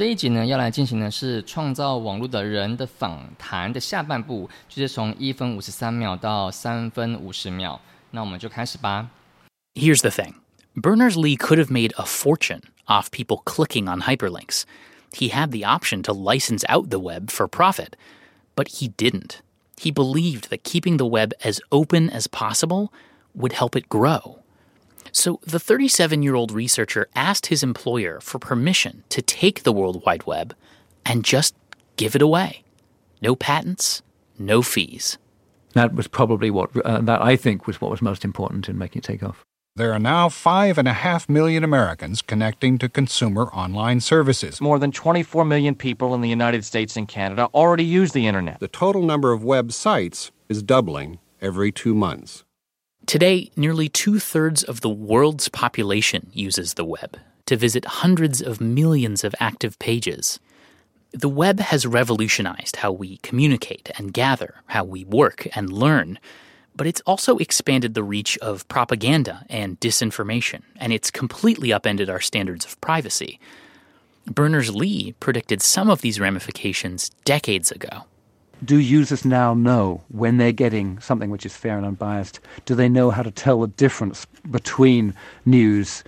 这一集呢，要来进行的是创造网络的人的访谈的下半部，就是从一分五十三秒到三分五十秒。那我们就开始吧。Here's the thing Berners Lee could have made a fortune off people clicking on hyperlinks. He had the option to license out the web for profit, but he didn't. He believed that keeping the web as open as possible would help it grow. So the 37 year old researcher asked his employer for permission to take the World Wide Web and just give it away. No patents, no fees. That was probably what, uh, that I think was what was most important in making it take off. There are now five and a half million Americans connecting to consumer online services. More than 24 million people in the United States and Canada already use the internet. The total number of websites is doubling every two months. Today, nearly two thirds of the world's population uses the web to visit hundreds of millions of active pages. The web has revolutionized how we communicate and gather, how we work and learn, but it's also expanded the reach of propaganda and disinformation, and it's completely upended our standards of privacy. Berners Lee predicted some of these ramifications decades ago. Do users now know when they're getting something which is fair and unbiased? Do they know how to tell the difference between news,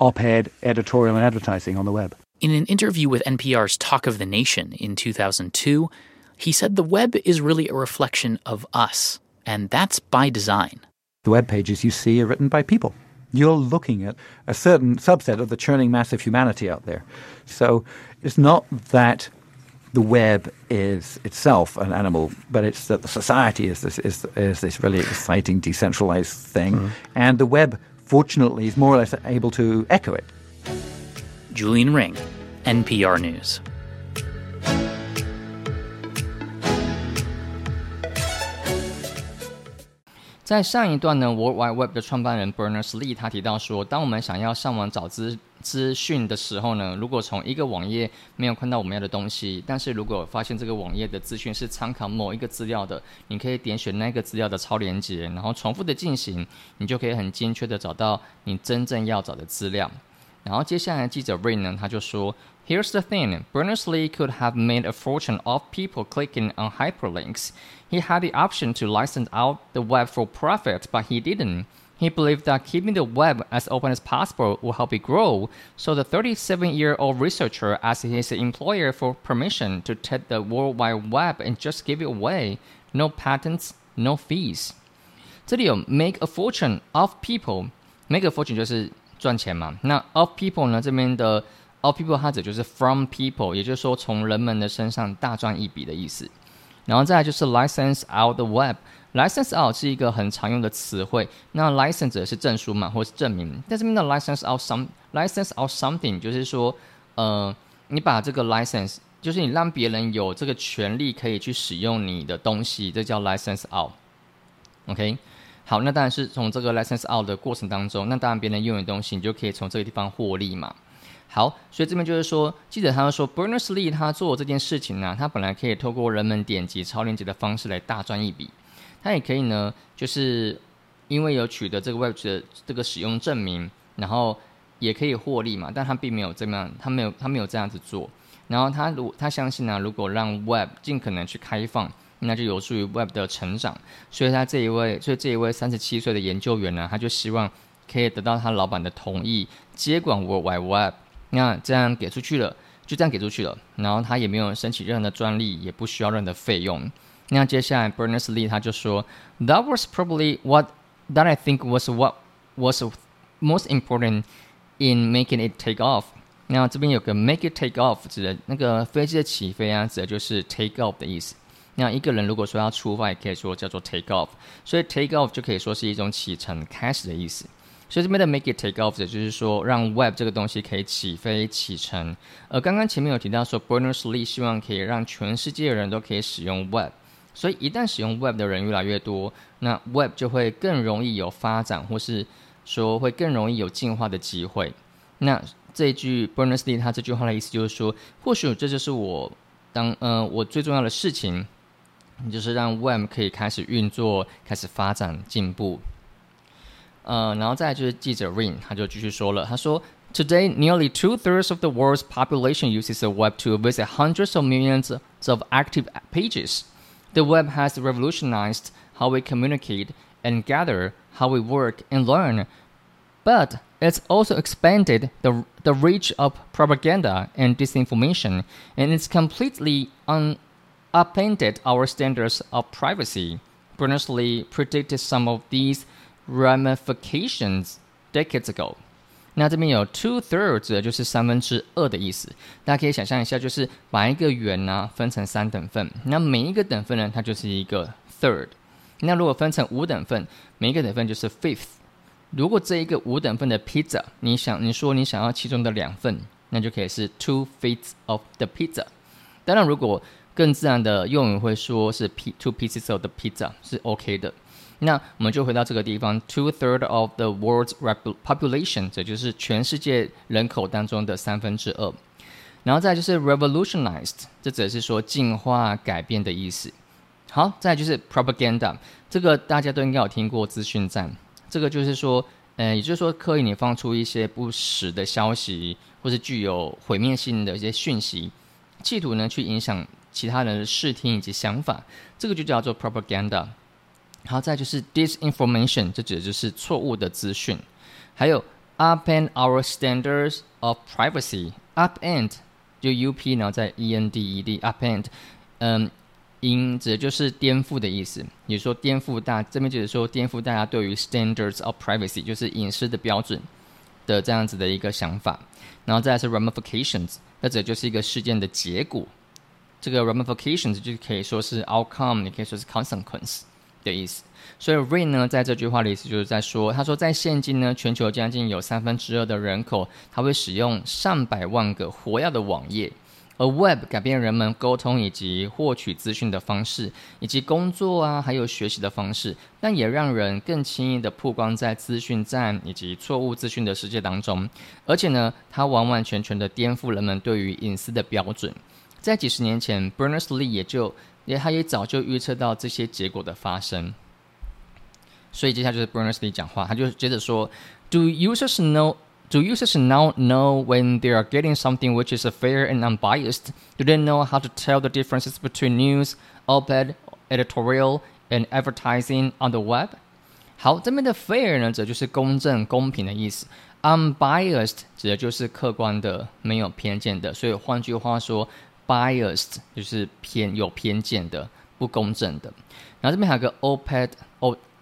op ed, editorial, and advertising on the web? In an interview with NPR's Talk of the Nation in 2002, he said the web is really a reflection of us, and that's by design. The web pages you see are written by people. You're looking at a certain subset of the churning mass of humanity out there. So it's not that the web is itself an animal, but it's that the society is this is, is this really exciting decentralized thing, mm-hmm. and the web, fortunately, is more or less able to echo it. Julian Ring, NPR News. 在上一段呢，World Wide Web 的创办人 Berners Lee 他提到说，当我们想要上网找资资讯的时候呢，如果从一个网页没有看到我们要的东西，但是如果发现这个网页的资讯是参考某一个资料的，你可以点选那个资料的超连接，然后重复的进行，你就可以很精确的找到你真正要找的资料。然后接下来记者 Ray 呢，他就说：“Here's the thing, Berners-Lee could have made a fortune off people clicking on hyperlinks. He had the option to license out the web for profit, but he didn't. He believed that keeping the web as open as possible would help it grow. So the 37-year-old researcher asked his employer for permission to take the World Wide Web and just give it away. No patents, no fees.” 这里有 make a fortune of people。make a fortune 就是赚钱嘛。那 of people 呢？这边的 of people 它指就是 from people，也就是说从人们的身上大赚一笔的意思。 然后再来就是 license out the web。license out 是一个很常用的词汇。那 license 是证书嘛，或是证明。在这边的 license out some license out something 就是说，呃，你把这个 license 就是你让别人有这个权利可以去使用你的东西，这叫 license out。OK。好，那当然是从这个 license out 的过程当中，那当然别人用的东西，你就可以从这个地方获利嘛。好，所以这边就是说，记者他说，Berners Lee 他做这件事情呢，他本来可以透过人们点击超链接的方式来大赚一笔，他也可以呢，就是因为有取得这个 web 的这个使用证明，然后也可以获利嘛，但他并没有这样，他没有他没有这样子做，然后他如他相信呢，如果让 web 尽可能去开放。那就有助于 Web 的成长，所以他这一位，所以这一位三十七岁的研究员呢，他就希望可以得到他老板的同意，接管 World Wide Web。那这样给出去了，就这样给出去了，然后他也没有申请任何的专利，也不需要任何的费用。那接下来 Berners Lee 他就说，That was probably what that I think was what was most important in making it take off。那这边有个 make it take off 指的那个飞机的起飞啊，指的就是 take off 的意思。那一个人如果说要出发，也可以说叫做 take off，所以 take off 就可以说是一种启程、开始的意思。所以这边的 make it take off 的就是说让 web 这个东西可以起飞、启程。而刚刚前面有提到说，Berners Lee 希望可以让全世界的人都可以使用 web，所以一旦使用 web 的人越来越多，那 web 就会更容易有发展，或是说会更容易有进化的机会。那这一句 Berners Lee 他这句话的意思就是说，或许这就是我当呃我最重要的事情。就是让 Web 可以开始运作、开始发展、进步。呃，然后再就是记者 Ring，他就继续说了，他说 Today, nearly two thirds of the world's population uses the web to visit hundreds of millions of active pages. The web has revolutionized how we communicate and gather, how we work and learn. But it's also expanded the, the reach of propaganda and disinformation, and it's completely un, upended our standards of privacy. Berners-Lee predicted some of these ramifications decades ago. 那这边有 two thirds 就是三分之二的意思，大家可以想象一下，就是把一个圆呢分成三等份，那每一个等份呢，它就是一个 third。那如果分成五等份，每一个等份就是 fifth。如果这一个五等份的 pizza，你想你说你想要其中的两份，那就可以是 two fifths of the pizza。当然，如果更自然的用语会说是 p two pieces of the pizza 是 OK 的。那我们就回到这个地方，two third of the world's population，这就是全世界人口当中的三分之二。然后再就是 revolutionized，这则是说进化、改变的意思。好，再就是 propaganda，这个大家都应该有听过资讯战。这个就是说，呃，也就是说刻意你放出一些不实的消息，或是具有毁灭性的一些讯息，企图呢去影响其他人的视听以及想法，这个就叫做 propaganda。好，再就是 disinformation，这指的就是错误的资讯。还有 upend our standards of privacy，upend 就 U P，然后再 E N D E D，upend，嗯，因指的就是颠覆的意思。也说颠覆大，这边就是说颠覆大家对于 standards of privacy，就是隐私的标准的这样子的一个想法。然后再是 ramifications，那这就是一个事件的结果。这个 ramifications 就可以说是 outcome，你可以说是 consequence。的意思，所以 Rain 呢，在这句话的意思就是在说，他说在现今呢，全球将近有三分之二的人口，他会使用上百万个活跃的网页，而 Web 改变人们沟通以及获取资讯的方式，以及工作啊，还有学习的方式，但也让人更轻易的曝光在资讯站以及错误资讯的世界当中，而且呢，它完完全全的颠覆人们对于隐私的标准。在几十年前，Berners-Lee 也就也他也早就预测到这些结果的发生，所以接下来就是 Berners-Lee 讲话，他就接着说：Do users know? Do users now know when they are getting something which is fair and unbiased? Do they know how to tell the differences between news, op-ed, editorial, and advertising on the web? 好，这边的 fair 呢，则就是公正、公平的意思。Unbiased 指的就是客观的、没有偏见的。所以换句话说。 biased 就是偏有偏见的、不公正的。然后这边还有个 op-ed、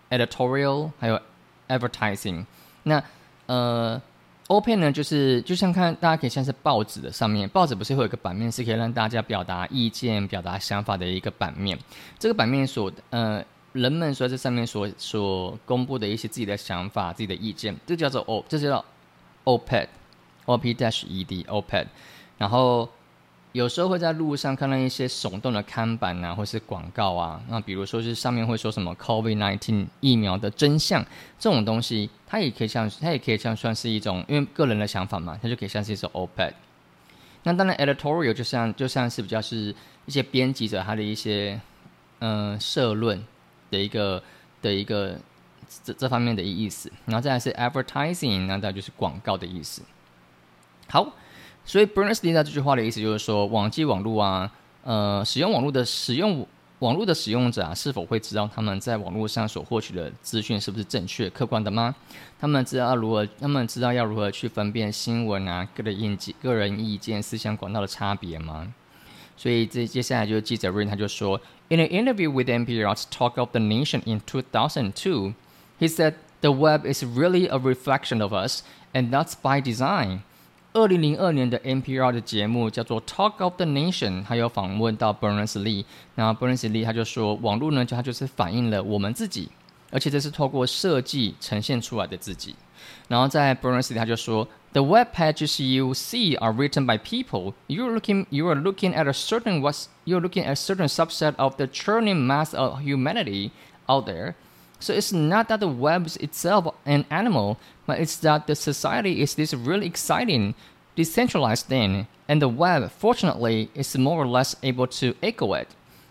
editorial，还有 advertising。那呃，op-ed 呢，就是就像看大家可以像是报纸的上面，报纸不是会有一个版面，是可以让大家表达意见、表达想法的一个版面。这个版面所呃，人们说在上面所所公布的一些自己的想法、自己的意见，这叫做 o，这叫 op-ed，op-ed，op-ed。然后有时候会在路上看到一些耸动的看板啊，或是广告啊。那比如说是上面会说什么 “COVID-19 疫苗的真相”这种东西，它也可以像它也可以像算是一种，因为个人的想法嘛，它就可以像是一种 OPED。那当然，editorial 就像就像是比较是一些编辑者他的一些嗯社论的一个的一个这这方面的意思。然后再来是 advertising，那再就是广告的意思。好。所以 Berners-Lee 这句话的意思就是说，网际网络啊，呃，使用网络的使用网络的使用者啊，是否会知道他们在网络上所获取的资讯是不是正确、客观的吗？他们知道如何，他们知道要如何去分辨新闻啊、个人意见、个人意见、思想管道的差别吗？所以这接下来就是记者 Rain 他就说，In an interview with NPR's Talk of the Nation in 2002, he said the web is really a reflection of us, and that's by design. 二零零二年的 NPR 的节目叫做《Talk of the Nation》，他有访问到 Berners-Lee，然后 Berners-Lee 他就说，网络呢，就它就是反映了我们自己，而且这是透过设计呈现出来的自己。然后在 Berners-Lee 他就说，The web pages you see are written by people. You're looking, you are looking at a certain what's, you're looking at a certain subset of the churning mass of humanity out there. So it's not that the web is itself an animal, but it's that the society is this really exciting, decentralized thing, and the web, fortunately, is more or less able to echo it.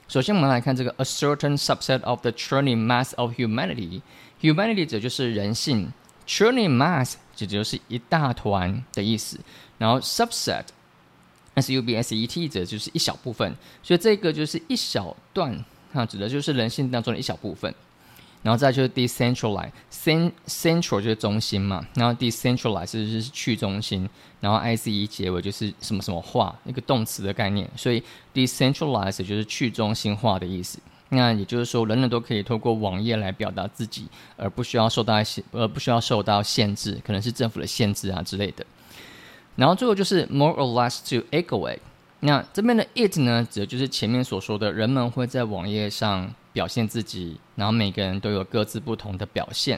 首先，我们来看这个 a certain subset of the churning mass of humanity. Humanity 指就是人性， churning mass 指就是一大团的意思，然后 subset s u b s e t 指的就是一小部分，所以这个就是一小段，它指的就是人性当中的一小部分。 然后再就是 decentralize，cent，central 就是中心嘛，然后 decentralize 就是去中心，然后 i c e 结尾就是什么什么化，一个动词的概念，所以 decentralize 就是去中心化的意思。那也就是说，人人都可以透过网页来表达自己，而不需要受到限，而，不需要受到限制，可能是政府的限制啊之类的。然后最后就是 more or less to echo it。那这边的 it 呢，指的就是前面所说的，人们会在网页上。表现自己，然后每个人都有各自不同的表现，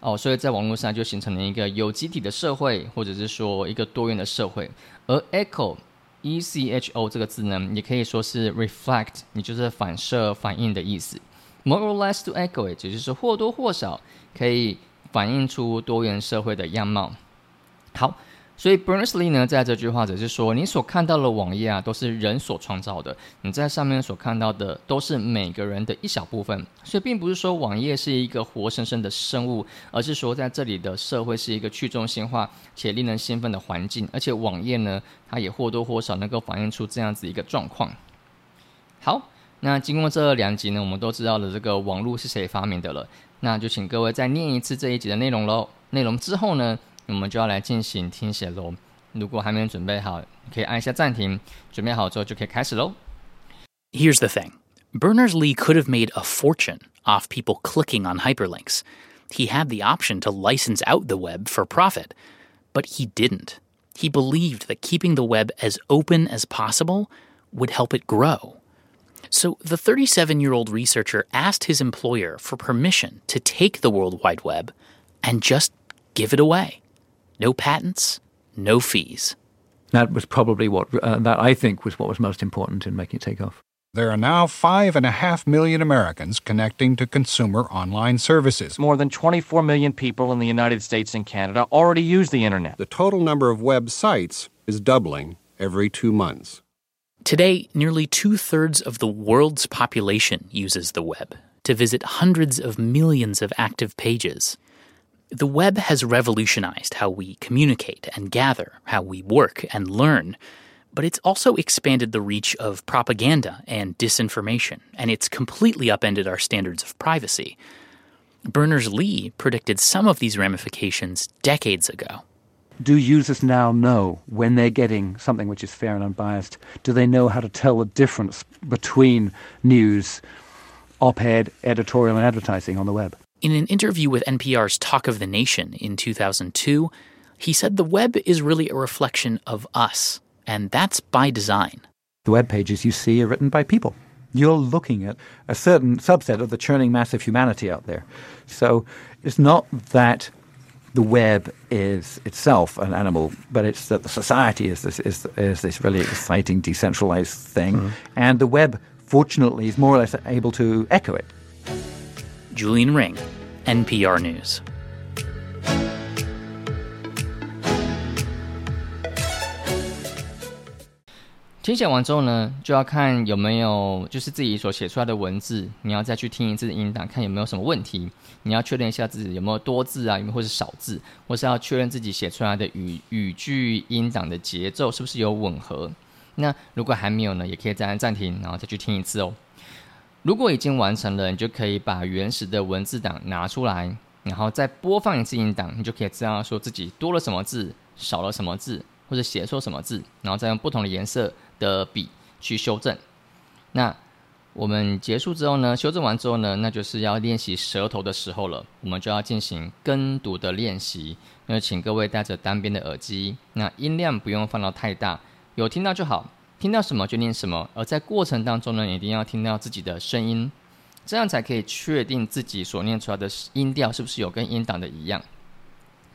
哦，所以在网络上就形成了一个有机体的社会，或者是说一个多元的社会。而 echo，e c h o 这个字呢，也可以说是 reflect，你就是反射、反应的意思。More or less to echo it，也就是或多或少可以反映出多元社会的样貌。好。所以 Berners-Lee 呢，在这句话只是说，你所看到的网页啊，都是人所创造的，你在上面所看到的都是每个人的一小部分。所以，并不是说网页是一个活生生的生物，而是说在这里的社会是一个去中心化且令人兴奋的环境。而且，网页呢，它也或多或少能够反映出这样子一个状况。好，那经过这两集呢，我们都知道了这个网络是谁发明的了。那就请各位再念一次这一集的内容喽。内容之后呢？我们就要来进行听写喽。如果还没有准备好，可以按一下暂停。准备好之后就可以开始喽。Here's the thing Berners Lee could have made a fortune off people clicking on hyperlinks. He had the option to license out the web for profit, but he didn't. He believed that keeping the web as open as possible would help it grow. So the 37 year old researcher asked his employer for permission to take the World Wide Web and just give it away. No patents, no fees. That was probably what, uh, that I think was what was most important in making it take off. There are now five and a half million Americans connecting to consumer online services. More than 24 million people in the United States and Canada already use the internet. The total number of websites is doubling every two months. Today, nearly two thirds of the world's population uses the web to visit hundreds of millions of active pages. The web has revolutionized how we communicate and gather, how we work and learn, but it's also expanded the reach of propaganda and disinformation, and it's completely upended our standards of privacy. Berners Lee predicted some of these ramifications decades ago. Do users now know when they're getting something which is fair and unbiased? Do they know how to tell the difference between news, op ed, editorial, and advertising on the web? In an interview with NPR's Talk of the Nation in 2002, he said the web is really a reflection of us, and that's by design. The web pages you see are written by people. You're looking at a certain subset of the churning mass of humanity out there. So it's not that the web is itself an animal, but it's that the society is this is, is this really exciting decentralized thing, mm-hmm. and the web, fortunately, is more or less able to echo it. Julian Ring, NPR News. 听写完之后呢，就要看有没有就是自己所写出来的文字，你要再去听一次音档，看有没有什么问题。你要确认一下自己有没有多字啊，有没有或是少字，或是要确认自己写出来的语语句音档的节奏是不是有吻合。那如果还没有呢，也可以再按暂停，然后再去听一次哦。如果已经完成了，你就可以把原始的文字档拿出来，然后再播放一次音档，你就可以知道说自己多了什么字，少了什么字，或者写错什么字，然后再用不同的颜色的笔去修正。那我们结束之后呢，修正完之后呢，那就是要练习舌头的时候了，我们就要进行跟读的练习。那请各位戴着单边的耳机，那音量不用放到太大，有听到就好。听到什么就念什么，而在过程当中呢，一定要听到自己的声音，这样才可以确定自己所念出来的音调是不是有跟音档的一样。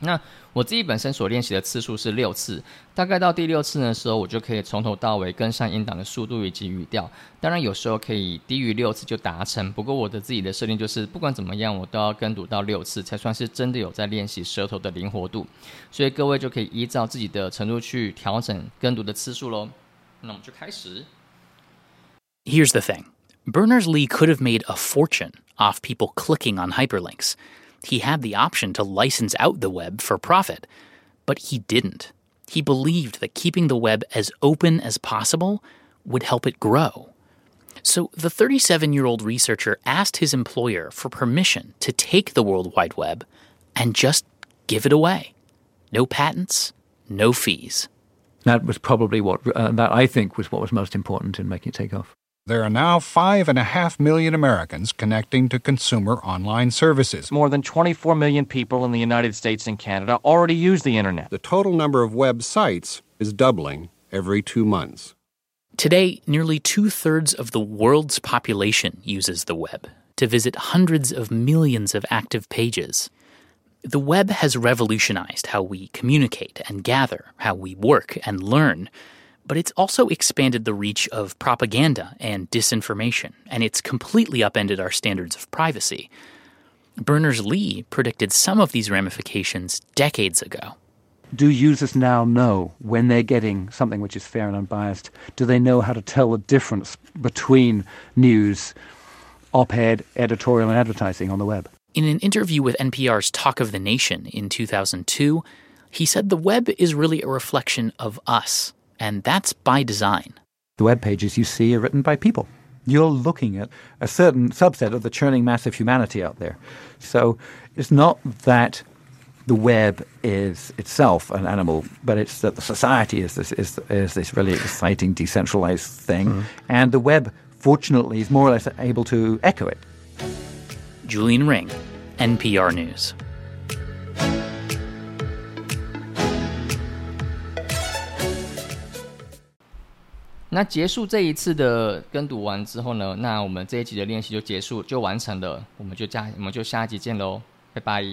那我自己本身所练习的次数是六次，大概到第六次的时候，我就可以从头到尾跟上音档的速度以及语调。当然有时候可以低于六次就达成，不过我的自己的设定就是不管怎么样，我都要跟读到六次才算是真的有在练习舌头的灵活度。所以各位就可以依照自己的程度去调整跟读的次数喽。Here's the thing Berners Lee could have made a fortune off people clicking on hyperlinks. He had the option to license out the web for profit, but he didn't. He believed that keeping the web as open as possible would help it grow. So the 37 year old researcher asked his employer for permission to take the World Wide Web and just give it away. No patents, no fees. That was probably what, uh, that I think was what was most important in making it take off. There are now five and a half million Americans connecting to consumer online services. More than 24 million people in the United States and Canada already use the internet. The total number of websites is doubling every two months. Today, nearly two thirds of the world's population uses the web to visit hundreds of millions of active pages. The web has revolutionized how we communicate and gather, how we work and learn, but it's also expanded the reach of propaganda and disinformation, and it's completely upended our standards of privacy. Berners Lee predicted some of these ramifications decades ago. Do users now know when they're getting something which is fair and unbiased? Do they know how to tell the difference between news, op ed, editorial, and advertising on the web? In an interview with NPR's Talk of the Nation in 2002, he said the web is really a reflection of us, and that's by design. The web pages you see are written by people. You're looking at a certain subset of the churning mass of humanity out there. So it's not that the web is itself an animal, but it's that the society is this is, is this really exciting decentralized thing, mm-hmm. and the web, fortunately, is more or less able to echo it. Julian Ring, NPR News. 那结束这一次的跟读完之后呢，那我们这一集的练习就结束，就完成了。我们就下我们就下一集见喽，拜拜。